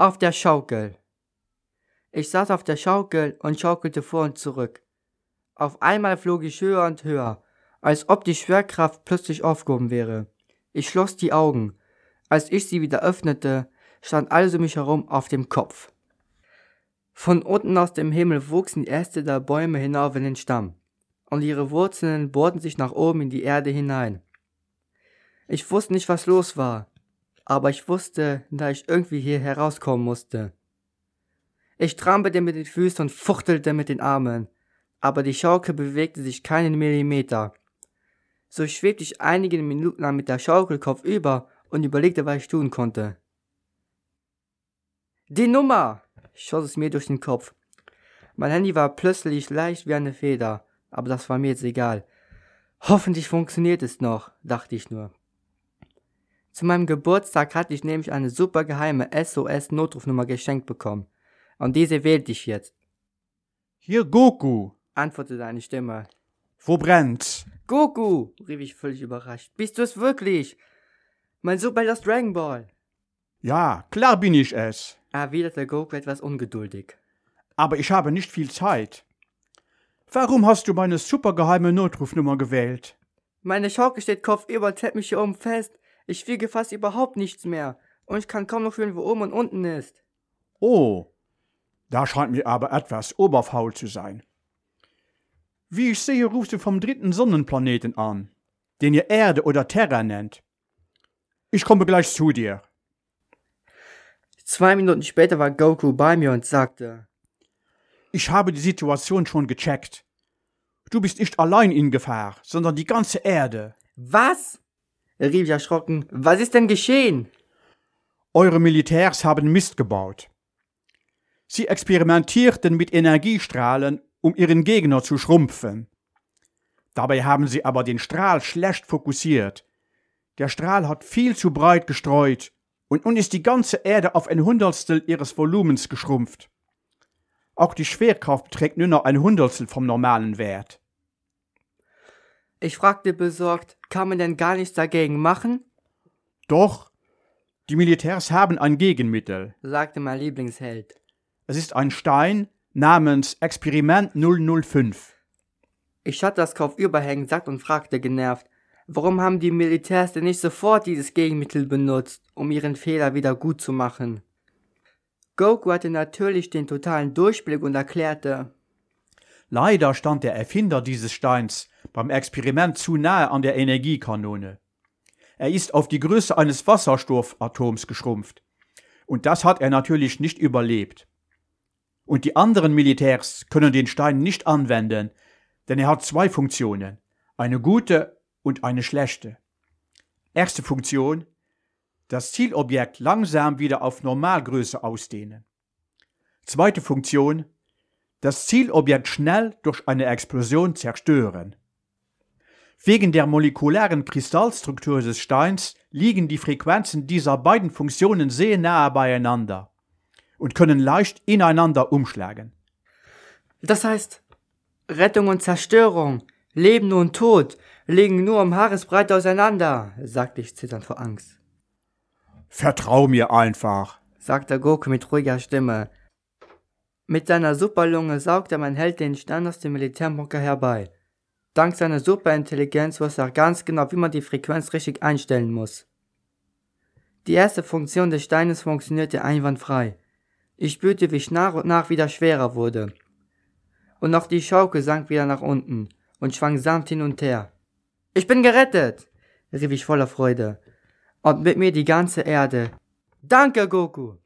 Auf der Schaukel. Ich saß auf der Schaukel und schaukelte vor und zurück. Auf einmal flog ich höher und höher, als ob die Schwerkraft plötzlich aufgehoben wäre. Ich schloss die Augen. Als ich sie wieder öffnete, stand alles um mich herum auf dem Kopf. Von unten aus dem Himmel wuchsen die Äste der Bäume hinauf in den Stamm, und ihre Wurzeln bohrten sich nach oben in die Erde hinein. Ich wusste nicht, was los war, aber ich wusste, da ich irgendwie hier herauskommen musste. Ich trampelte mit den Füßen und fuchtelte mit den Armen, aber die Schaukel bewegte sich keinen Millimeter. So schwebte ich einige Minuten lang mit der Schaukel kopfüber und überlegte, was ich tun konnte. Die Nummer! schoss es mir durch den Kopf. Mein Handy war plötzlich leicht wie eine Feder, aber das war mir jetzt egal. Hoffentlich funktioniert es noch, dachte ich nur. Zu meinem Geburtstag hatte ich nämlich eine super geheime SOS-Notrufnummer geschenkt bekommen. Und diese wählte ich jetzt. Hier Goku, antwortete eine Stimme. Wo brennt's? Goku, rief ich völlig überrascht. Bist du es wirklich? Mein Super Lost Dragon Ball. Ja, klar bin ich es erwiderte Goku etwas ungeduldig. Aber ich habe nicht viel Zeit. Warum hast du meine supergeheime Notrufnummer gewählt? Meine Schaukel steht kopfüber und hält mich hier oben fest. Ich wiege fast überhaupt nichts mehr. Und ich kann kaum noch fühlen, wo oben und unten ist. Oh, da scheint mir aber etwas oberfaul zu sein. Wie ich sehe, rufst du vom dritten Sonnenplaneten an, den ihr Erde oder Terra nennt. Ich komme gleich zu dir. Zwei Minuten später war Goku bei mir und sagte, ich habe die Situation schon gecheckt. Du bist nicht allein in Gefahr, sondern die ganze Erde. Was? Rief ich erschrocken. Was ist denn geschehen? Eure Militärs haben Mist gebaut. Sie experimentierten mit Energiestrahlen, um ihren Gegner zu schrumpfen. Dabei haben sie aber den Strahl schlecht fokussiert. Der Strahl hat viel zu breit gestreut und nun ist die ganze Erde auf ein Hundertstel ihres Volumens geschrumpft. Auch die Schwerkraft beträgt nur noch ein Hundertstel vom normalen Wert. Ich fragte besorgt, kann man denn gar nichts dagegen machen? Doch, die Militärs haben ein Gegenmittel, sagte mein Lieblingsheld. Es ist ein Stein namens Experiment 005. Ich hatte das Kopf überhängen satt und fragte genervt, Warum haben die Militärs denn nicht sofort dieses Gegenmittel benutzt, um ihren Fehler wieder gut zu machen? Goku hatte natürlich den totalen Durchblick und erklärte, Leider stand der Erfinder dieses Steins beim Experiment zu nahe an der Energiekanone. Er ist auf die Größe eines Wasserstoffatoms geschrumpft. Und das hat er natürlich nicht überlebt. Und die anderen Militärs können den Stein nicht anwenden, denn er hat zwei Funktionen. Eine gute und eine schlechte. Erste Funktion das Zielobjekt langsam wieder auf Normalgröße ausdehnen. Zweite Funktion das Zielobjekt schnell durch eine Explosion zerstören. Wegen der molekularen Kristallstruktur des Steins liegen die Frequenzen dieser beiden Funktionen sehr nahe beieinander und können leicht ineinander umschlagen. Das heißt, Rettung und Zerstörung, Leben und Tod liegen nur um Haaresbreite auseinander, sagte ich zitternd vor Angst. Vertrau mir einfach, sagte Goku mit ruhiger Stimme. Mit seiner Superlunge saugte mein Held den Stern aus dem Militärmokka herbei. Dank seiner Superintelligenz wusste er ganz genau, wie man die Frequenz richtig einstellen muss. Die erste Funktion des Steines funktionierte einwandfrei. Ich spürte, wie ich nach und nach wieder schwerer wurde. Und auch die Schaukel sank wieder nach unten und schwang sanft hin und her. Ich bin gerettet, rief ich voller Freude. Und mit mir die ganze Erde. Danke, Goku!